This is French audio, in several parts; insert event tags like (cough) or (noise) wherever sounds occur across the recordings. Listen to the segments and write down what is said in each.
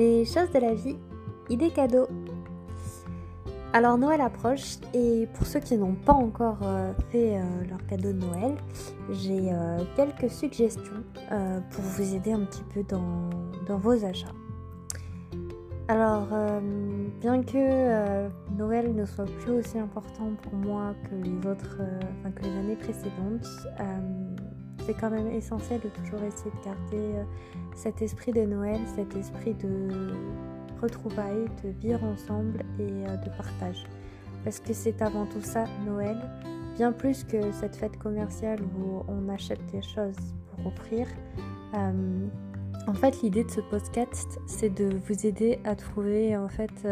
Les choses de la vie, idées cadeaux. Alors Noël approche et pour ceux qui n'ont pas encore euh, fait euh, leur cadeau de Noël, j'ai euh, quelques suggestions pour vous aider un petit peu dans, dans vos achats. Alors bien que Noël ne soit plus aussi important pour moi que les autres, enfin que les années précédentes, c'est quand même essentiel de toujours essayer de garder euh, cet esprit de Noël, cet esprit de retrouvailles, de vivre ensemble et euh, de partage. Parce que c'est avant tout ça, Noël, bien plus que cette fête commerciale où on achète des choses pour offrir. Euh, en fait, l'idée de ce podcast, c'est de vous aider à trouver, en fait,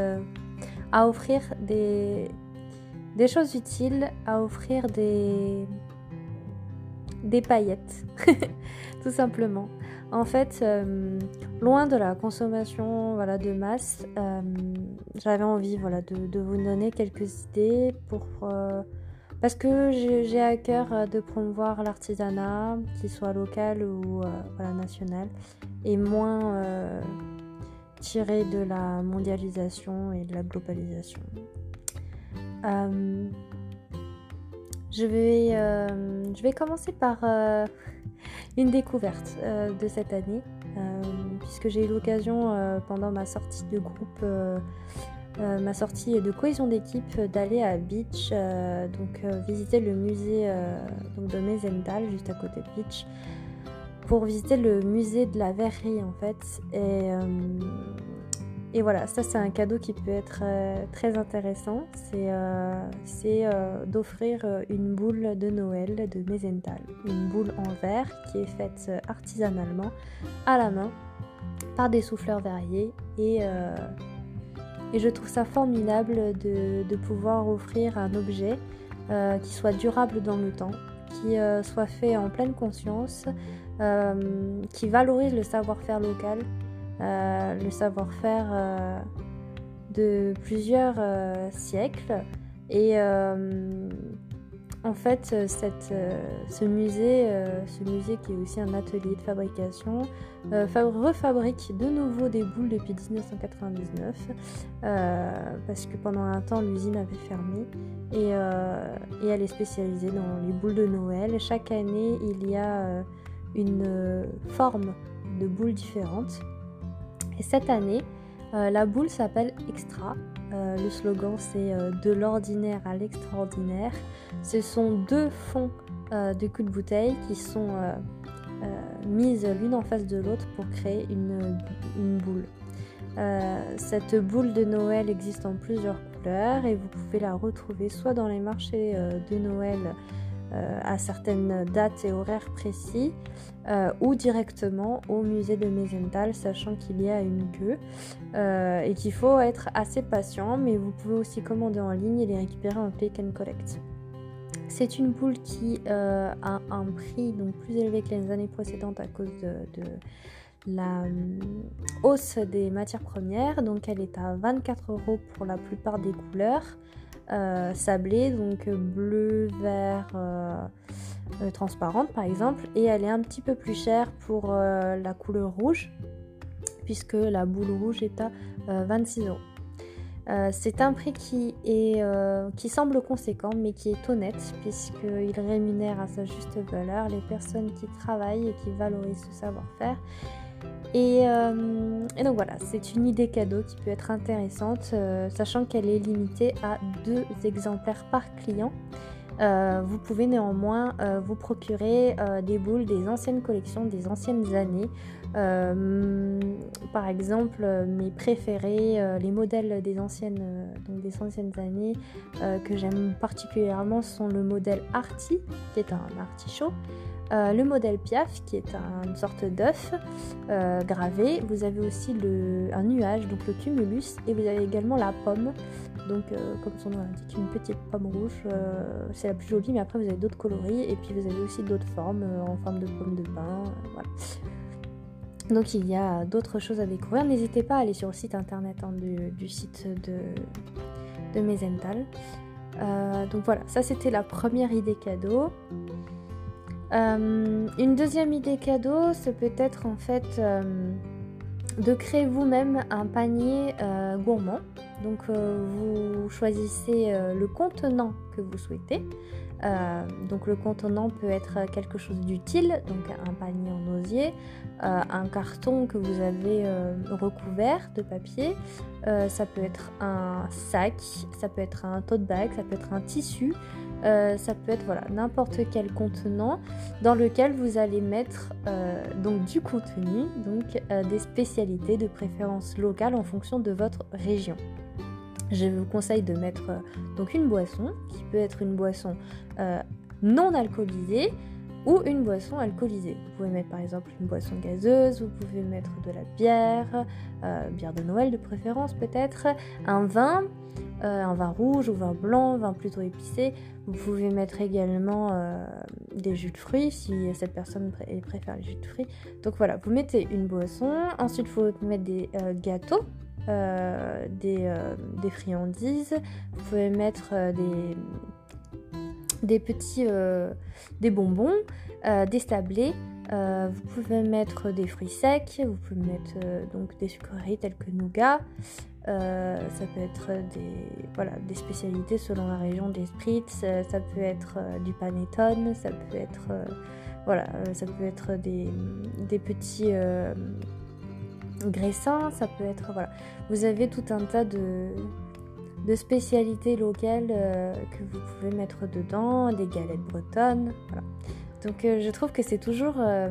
à offrir des, des choses utiles, à offrir des, des paillettes, (laughs) tout simplement. En fait, euh, loin de la consommation voilà, de masse, euh, j'avais envie voilà, de, vous donner quelques idées pour, euh, parce que j'ai à cœur de promouvoir l'artisanat, qu'il soit local ou national, et moins tiré de la mondialisation et de la globalisation. Je vais, euh, je vais commencer par euh, une découverte euh, de cette année, puisque j'ai eu l'occasion pendant ma sortie de groupe, ma sortie de cohésion d'équipe, d'aller à Beach, donc visiter le musée donc de Mesental, juste à côté de Beach, pour visiter le musée de la verrerie en fait. Et et voilà, ça c'est un cadeau qui peut être euh, très intéressant. C'est euh, euh, d'offrir une boule de Noël de Mesental. Une boule en verre qui est faite artisanalement à la main par des souffleurs verriers. Et, je trouve ça formidable de pouvoir offrir un objet qui soit durable dans le temps, qui soit fait en pleine conscience, qui valorise le savoir-faire local euh, le savoir-faire euh, de plusieurs euh, siècles. Et en fait, cette, ce, musée, ce musée qui est aussi un atelier de fabrication, refabrique de nouveau des boules depuis 1999 parce que pendant un temps l'usine avait fermé et, et, elle est spécialisée dans les boules de Noël. Chaque année, il y a une forme de boules différentes et cette année, euh, la boule s'appelle Extra. Euh, le slogan c'est euh, de l'ordinaire à l'extraordinaire. Ce sont deux fonds de coups de bouteille qui sont mises l'une en face de l'autre pour créer une, une boule. cette boule de Noël existe en plusieurs couleurs et vous pouvez la retrouver soit dans les marchés de Noël euh, à certaines dates et horaires précis euh, ou directement au musée de Mesental, sachant qu'il y a une queue euh, et qu'il faut être assez patient, mais vous pouvez aussi commander en ligne et les récupérer en click and collect. C'est une boule qui a un prix donc plus élevé que les années précédentes à cause de, la hausse des matières premières. Donc elle est à 24 euros pour la plupart des couleurs. Euh, sablée, donc bleu, vert, euh, euh, transparente par exemple, et elle est un petit peu plus chère pour la couleur rouge, puisque la boule rouge est à 26 euros. c'est un prix qui, est, qui semble conséquent mais qui est honnête puisqu'il rémunère à sa juste valeur les personnes qui travaillent et qui valorisent ce savoir-faire euh, et, donc voilà, c'est une idée cadeau qui peut être intéressante, euh, sachant qu'elle est limitée à deux exemplaires par client. Euh, vous pouvez néanmoins vous procurer des boules des anciennes collections, des anciennes années. Par exemple, mes préférés, les modèles des anciennes, années que j'aime particulièrement sont le modèle Arty, qui est un artichaut. Euh, le modèle Piaf qui est une sorte d'œuf euh, gravé. Vous avez aussi un nuage, donc le cumulus, et vous avez également la pomme. Donc, euh, comme son nom l'indique, une petite pomme rouge. c'est la plus jolie, mais après vous avez d'autres coloris, et puis vous avez aussi d'autres formes en forme de pomme de pin. Donc il y a d'autres choses à découvrir. N'hésitez pas à aller sur le site internet hein, du, site de, de Mesental. donc voilà, ça c'était la première idée cadeau. Euh, une deuxième idée cadeau, c'est peut-être en fait euh, de créer vous-même un panier gourmand. Donc vous choisissez le contenant que vous souhaitez. Euh, donc le contenant peut être quelque chose d'utile, donc un panier en osier, euh, un carton que vous avez euh, recouvert de papier, ça peut être un sac, ça peut être un tote bag, ça peut être un tissu, ça peut être voilà n'importe quel contenant dans lequel vous allez mettre donc du contenu, donc des spécialités de préférence locale en fonction de votre région. Je vous conseille de mettre euh, donc une boisson qui peut être une boisson euh, non alcoolisée ou une boisson alcoolisée. Vous pouvez mettre par exemple une boisson gazeuse, vous pouvez mettre de la bière, euh, bière de Noël de préférence peut-être, un vin, un vin rouge ou vin blanc, vin plutôt épicé. Vous pouvez mettre également des jus de fruits si cette personne préfère les jus de fruits. Donc voilà, vous mettez une boisson, ensuite il faut mettre des gâteaux euh, euh, des, friandises, vous pouvez mettre euh, des, petits des bonbons, des sablés. vous pouvez mettre des fruits secs, vous pouvez mettre donc des sucreries telles que nougat. ça peut être des, voilà, des spécialités selon la région des spritz, ça peut être du panettone, ça peut être voilà, ça peut être des, des petits graissins, ça peut être voilà. Vous avez tout un tas de, spécialités locales euh, que vous pouvez mettre dedans, des galettes bretonnes. Voilà. Donc euh, je trouve que c'est toujours euh,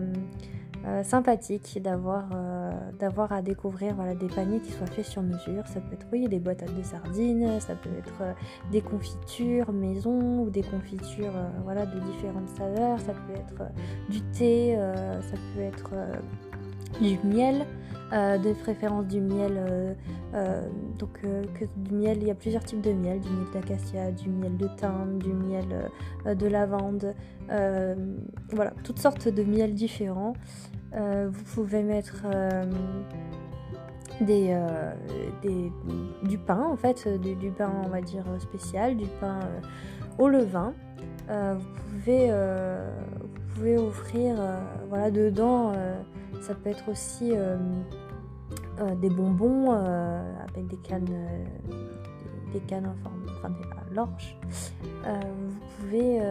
sympathique d'avoir à découvrir des paniers qui soient faits sur mesure. Ça peut être oui, des boîtes de sardines, ça peut être des confitures maison ou des confitures voilà, de différentes saveurs, ça peut être du thé, ça peut être du miel. Euh, de préférence du miel. Euh, euh, donc du miel, il y a plusieurs types de miel, du miel d'acacia, du miel de thym, du miel de lavande, voilà, toutes sortes de miels différents. vous pouvez mettre des, du pain en fait, du, pain on va dire spécial, du pain au levain. vous, pouvez, vous pouvez offrir voilà, dedans ça peut être aussi euh, euh, des bonbons euh, avec des cannes, des, cannes en forme, enfin des l'orge. vous pouvez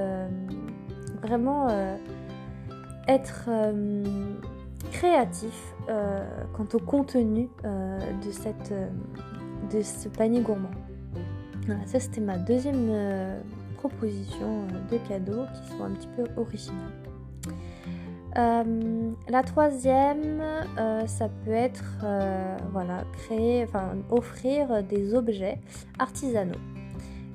vraiment être créatif quant au contenu de, cette, de ce panier gourmand. Voilà, ça c'était ma deuxième proposition de cadeaux qui sont un petit peu originales. Euh, la troisième, euh, ça peut être euh, voilà, créer, enfin offrir des objets artisanaux.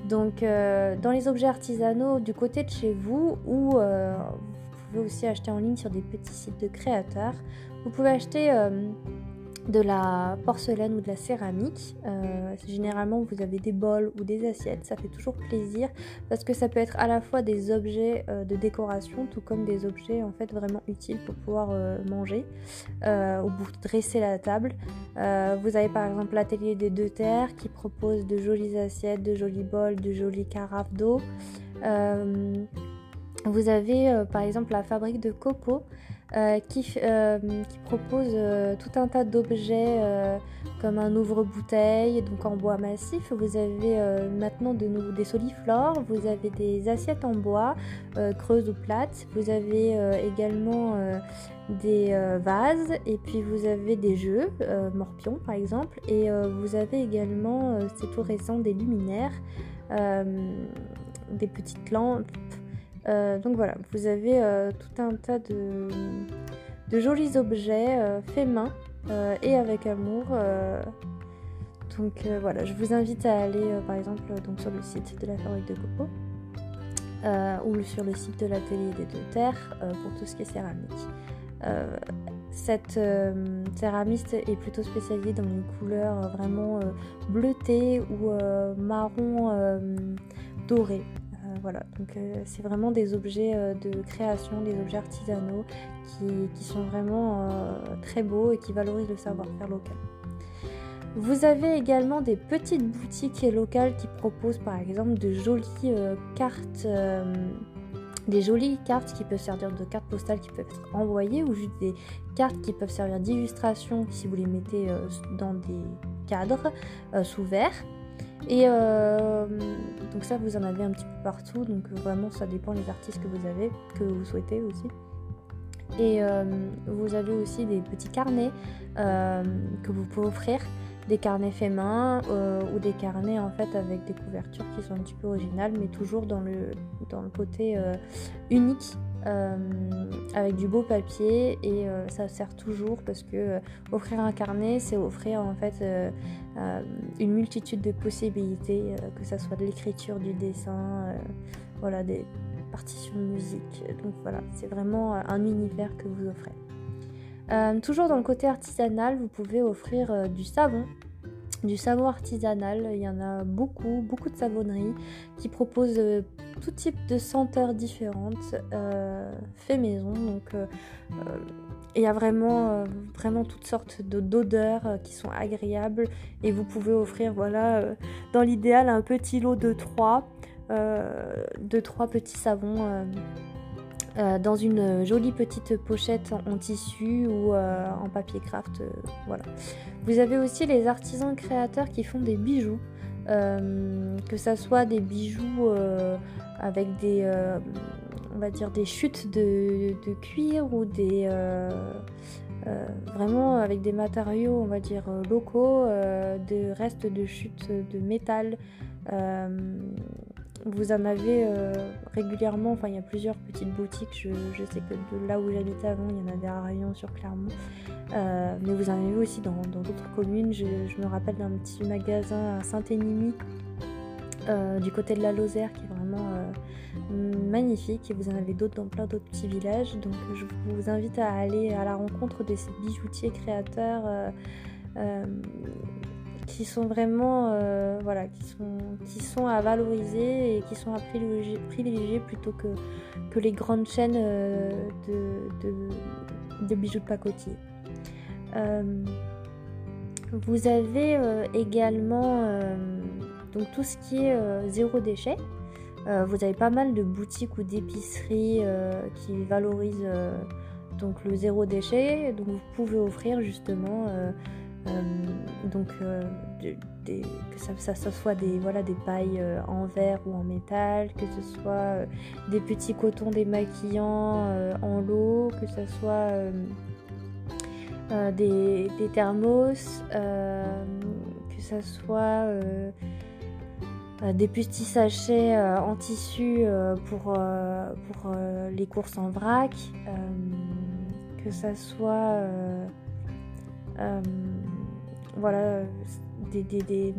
Donc dans les objets artisanaux du côté de chez vous ou vous pouvez aussi acheter en ligne sur des petits sites de créateurs, vous pouvez acheter de la porcelaine ou de la céramique. Euh, généralement, vous avez des bols ou des assiettes. Ça fait toujours plaisir parce que ça peut être à la fois des objets euh, de décoration, tout comme des objets en fait vraiment utiles pour pouvoir euh, manger ou pour dresser la table. vous avez par exemple l'atelier des deux terres qui propose de jolies assiettes, de jolis bols, de jolies carafes d'eau. vous avez par exemple la fabrique de copeaux euh, qui, euh, qui, propose euh, tout un tas d'objets comme un ouvre-bouteille, donc en bois massif. Vous avez maintenant de nouveau des soliflores, vous avez des assiettes en bois, creuses ou plates, vous avez également des vases et puis vous avez des jeux, morpions par exemple, et vous avez également, c'est tout récent, des luminaires, des petites lampes donc voilà, vous avez euh, tout un tas de, jolis objets euh, faits main et avec amour. donc voilà, je vous invite à aller par exemple donc, sur le site de la fabrique de coco ou sur le site de l'atelier des deux terres pour tout ce qui est céramique. cette céramiste est plutôt spécialisée dans les couleurs vraiment bleutées ou marron doré. Euh, voilà, donc euh, c'est vraiment des objets euh, de création, des objets artisanaux qui, sont vraiment très beaux et qui valorisent le savoir-faire local. Vous avez également des petites boutiques locales qui proposent par exemple de jolies cartes des jolies cartes qui peuvent servir de cartes postales qui peuvent être envoyées ou juste des cartes qui peuvent servir d'illustration si vous les mettez dans des cadres sous verre. Et donc ça vous en avez un petit peu partout, donc vraiment ça dépend des artistes que vous avez, que vous souhaitez aussi. Et vous avez aussi des petits carnets que vous pouvez offrir des carnets faits main euh, ou des carnets en fait avec des couvertures qui sont un petit peu originales mais toujours dans le, dans le côté euh, unique euh, avec du beau papier et ça sert toujours parce que offrir un carnet c'est offrir en fait une multitude de possibilités que ça soit de l'écriture du dessin voilà des partitions de musique. Donc voilà c'est vraiment un univers que vous offrez. Euh, toujours dans le côté artisanal, vous pouvez offrir euh, du savon, du savon artisanal. Il y en a beaucoup, beaucoup de savonneries qui proposent euh, tout type de senteurs différentes, fait maison. Donc il y a vraiment, vraiment toutes sortes d'odeurs qui sont agréables et vous pouvez offrir, voilà, dans l'idéal, un petit lot de trois, de trois petits savons euh, dans une jolie petite pochette en, tissu ou euh, en papier craft. Euh, voilà. Vous avez aussi les artisans créateurs qui font des bijoux. que ça soit des bijoux avec des on va dire des chutes de, cuir ou des vraiment avec des matériaux on va dire locaux de restes de chutes de métal vous en avez euh, régulièrement, enfin il y a plusieurs petites boutiques, je, sais que de là où j'habitais avant, il y en avait à Rayon sur Clermont, euh, mais vous en avez aussi dans d'autres communes, je, me rappelle d'un petit magasin à Saint-Énimy, euh, du côté de la Lozère, qui est vraiment magnifique, et vous en avez d'autres dans plein d'autres petits villages, donc je vous invite à aller à la rencontre de ces bijoutiers créateurs qui sont vraiment euh, voilà, qui sont, qui sont à valoriser et qui sont à privilégier, plutôt que, que les grandes chaînes euh, de, de, bijoux de pacotier. Euh, vous avez également donc tout ce qui est zéro déchet. vous avez pas mal de boutiques ou d'épiceries qui valorisent donc le zéro déchet. Donc vous pouvez offrir justement euh, donc euh, que ça, soit des, voilà, des pailles euh, en verre ou en métal, que ce soit des petits cotons démaquillants en lot, que ce soit des, thermos, que ce soit des petits sachets en tissu pour, pour les courses en vrac, que ça soit voilà, des, des,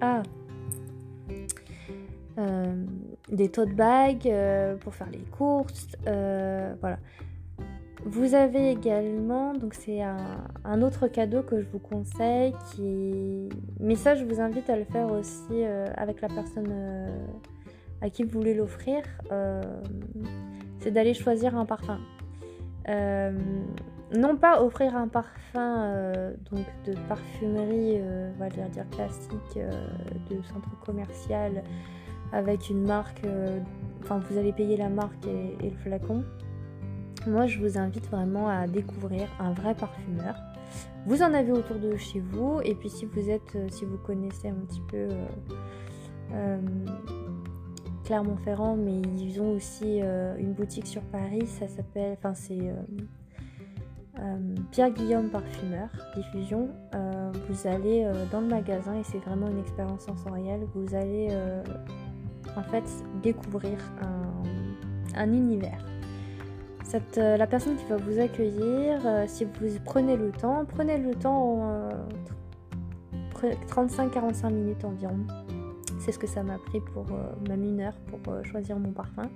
Ah euh, des tote bags euh, pour faire les courses, euh, voilà. Vous avez également, donc c'est un, autre cadeau que je vous conseille, qui mais ça je vous invite à le faire aussi avec la personne à qui vous voulez l'offrir, c'est d'aller choisir un parfum. Euh, non pas offrir un parfum euh, donc de parfumerie, euh, on va dire, classique, de centre commercial avec une marque, enfin vous allez payer la marque et, le flacon. Moi je vous invite vraiment à découvrir un vrai parfumeur. Vous en avez autour de chez vous et puis si vous êtes, si vous connaissez un petit peu Clermont-Ferrand, mais ils ont aussi euh, une boutique sur Paris. Ça s'appelle, enfin c'est euh, euh, Pierre Guillaume Parfumeur Diffusion. vous allez dans le magasin et c'est vraiment une expérience sensorielle. Vous allez en fait découvrir un, univers. La personne qui va vous accueillir, si vous prenez le temps, prenez le temps 35-45 minutes environ c'est ce que ça m'a pris pour euh, même une heure pour euh, choisir mon parfum.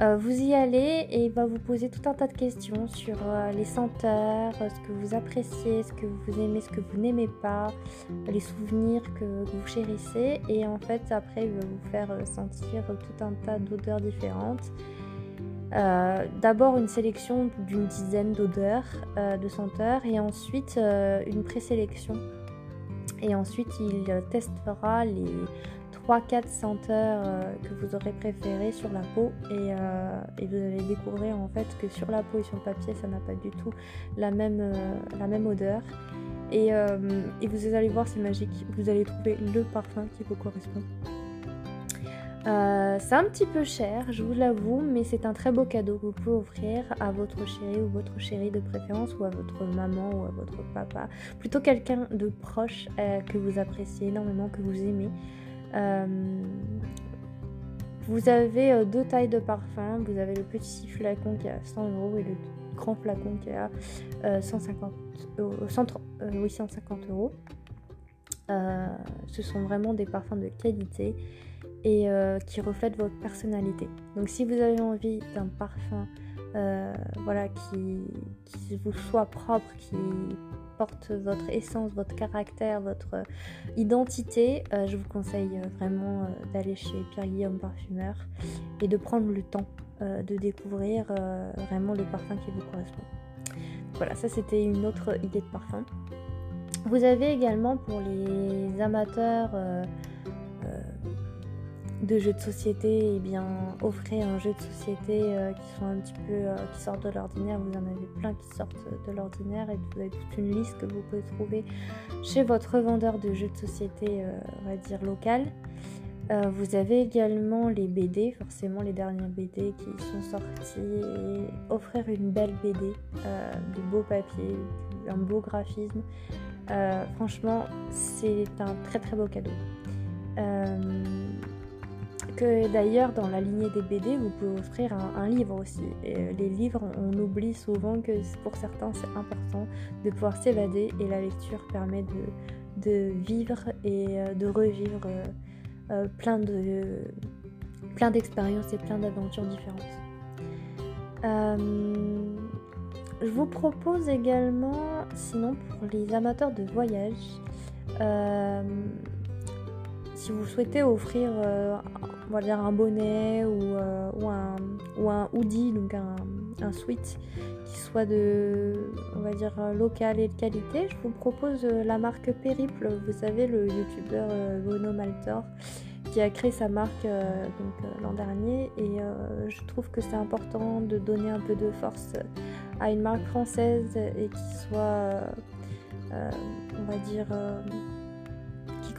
Euh, vous y allez et il va vous poser tout un tas de questions sur les senteurs, ce que vous appréciez, ce que vous aimez, ce que vous n'aimez pas, les souvenirs que, vous chérissez. Et en fait, après, il va vous faire sentir tout un tas d'odeurs différentes. D'abord une sélection d'une dizaine d'odeurs, de senteurs, et ensuite une présélection et ensuite il testera les 3-4 senteurs que vous aurez préférées sur la peau et, et, vous allez découvrir en fait que sur la peau et sur le papier ça n'a pas du tout la même, même odeur. Et vous allez voir, c'est magique, vous allez trouver le parfum qui vous correspond. Euh, c'est un petit peu cher, je vous l'avoue, mais c'est un très beau cadeau que vous pouvez offrir à votre chéri ou votre chérie de préférence, ou à votre maman ou à votre papa. Plutôt quelqu'un de proche euh, que vous appréciez énormément, que vous aimez. Euh, vous avez deux tailles de parfum. Vous avez le petit flacon qui à 100 euros et le grand flacon qui est à 150 euros. oui, 150 euros. ce sont vraiment des parfums de qualité et euh, qui reflète votre personnalité. Donc si vous avez envie d'un parfum euh, voilà, qui, vous soit propre, qui porte votre essence, votre caractère, votre identité, euh, je vous conseille vraiment d'aller chez Pierre-Guillaume Parfumeur et de prendre le temps de découvrir vraiment le parfum qui vous correspond. Voilà, ça c'était une autre idée de parfum. Vous avez également pour les amateurs de jeux de société, et eh bien offrez un jeu de société euh, qui sont un petit peu euh, qui sortent de l'ordinaire. Vous en avez plein qui sortent de l'ordinaire et vous avez toute une liste que vous pouvez trouver chez votre vendeur de jeux de société, euh, on va dire local. vous avez également les BD, forcément les dernières BD qui sont sortis et offrir une belle BD, de beaux papiers, un beau graphisme. franchement, c'est un très très beau cadeau d'ailleurs dans la lignée des BD, vous pouvez offrir un, livre aussi. Euh, les livres, on oublie souvent que pour certains c'est important de pouvoir s'évader et la lecture permet de, de vivre et euh, de revivre euh, plein de plein d'expériences et plein d'aventures différentes. je vous propose également, sinon pour les amateurs de voyage, si vous souhaitez offrir on va dire un bonnet ou, euh, ou, un, ou, un, hoodie, donc un, un sweat qui soit de, on va dire, local et de qualité, je vous propose euh, la marque Périple. Vous savez, le youtubeur euh, Bruno Maltor qui a créé sa marque l'an dernier et je trouve que c'est important de donner un peu de force à une marque française et qui soit, on va dire,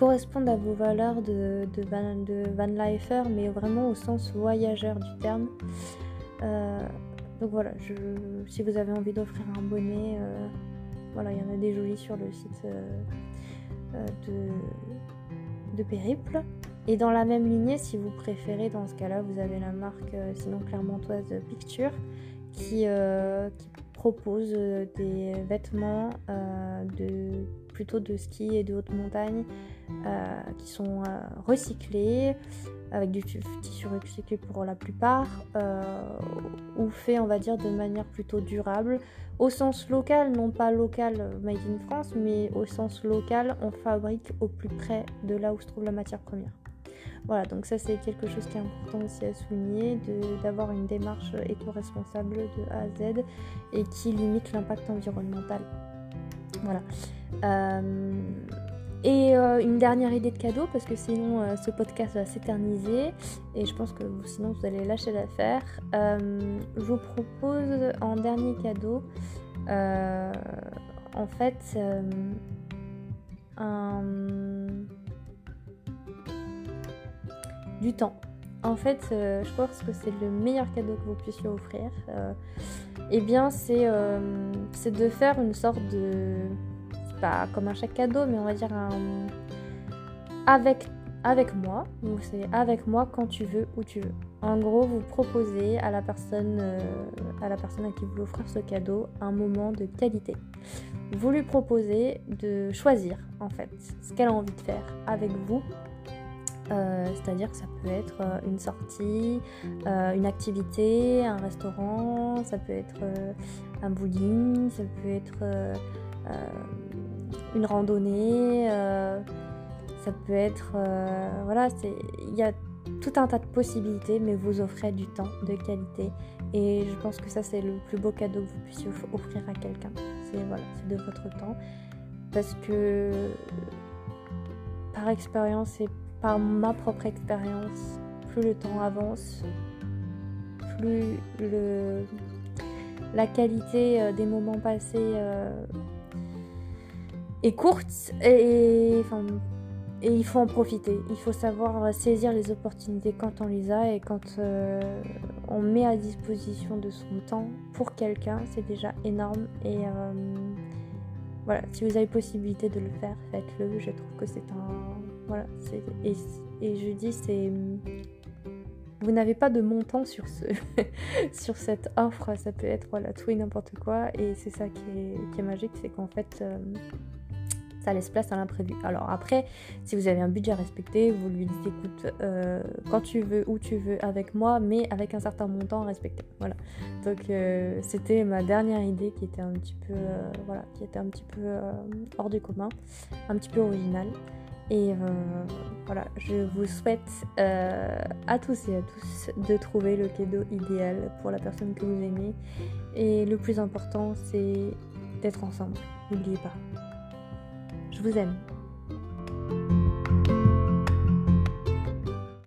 correspondent à vos valeurs de, de, van, mais vraiment au sens voyageur du terme. Euh, donc voilà, je, si vous avez envie d'offrir un bonnet, euh, voilà, il y en a des jolis sur le site euh, de, de Périple. Et dans la même lignée, si vous préférez, dans ce cas-là, vous avez la marque sinon clermontoise Picture qui, qui propose des vêtements de plutôt de ski et de haute montagne euh, qui sont euh, recyclés avec du tissu recyclé pour la plupart euh, ou fait on va dire de manière plutôt durable au sens local non pas local made in France mais au sens local on fabrique au plus près de là où se trouve la matière première voilà, donc ça c'est quelque chose qui est important aussi à souligner, d'avoir une démarche éco-responsable de A à Z et qui limite l'impact environnemental. Voilà. Et euh, une dernière idée de cadeau, parce que sinon euh, ce podcast va s'éterniser et je pense que sinon vous allez lâcher l'affaire. je vous propose en dernier cadeau, en fait, du temps. En fait, je pense que c'est le meilleur cadeau que vous puissiez offrir. eh bien, c'est de faire une sorte de pas comme un chèque cadeau, mais on va dire un avec avec moi. Donc c'est avec moi quand tu veux, où tu veux. En gros, vous proposez à la personne euh, à la personne à qui vous offrir ce cadeau un moment de qualité. Vous lui proposez de choisir en fait ce qu'elle a envie de faire avec vous. Euh, c'est-à-dire que ça peut être euh, une sortie, une activité, un restaurant, ça peut être un bowling, ça peut être une randonnée, euh, ça peut être... Euh, voilà, il y a tout un tas de possibilités, mais vous offrez du temps de qualité. Et je pense que ça, c'est le plus beau cadeau que vous puissiez offrir à quelqu'un. C'est voilà, de votre temps. Parce que par expérience et par ma propre expérience, plus le temps avance, plus la qualité euh, des moments passés est courte et, et il faut en profiter. Il faut savoir saisir les opportunités quand on les a et quand euh, on met à disposition de son temps pour quelqu'un, c'est déjà énorme. Et voilà, si vous avez possibilité de le faire, faites-le. Je trouve que c'est un. Voilà, et, et je dis, c'est vous n'avez pas de montant sur, ce (laughs) sur cette offre, ça peut être voilà, tout et n'importe quoi, et c'est ça qui est, qui est magique, c'est qu'en fait, euh, ça laisse place à l'imprévu. Alors après, si vous avez un budget respecté, vous lui dites écoute, euh, quand tu veux, où tu veux, avec moi, mais avec un certain montant respecté. Voilà. Donc euh, c'était ma dernière idée qui était un petit peu, voilà, qui était un petit peu hors du commun, un petit peu originale. Et euh, voilà, je vous souhaite euh, à tous et à tous de trouver le cadeau idéal pour la personne que vous aimez. Et le plus important, c'est d'être ensemble. N'oubliez pas. Je vous aime.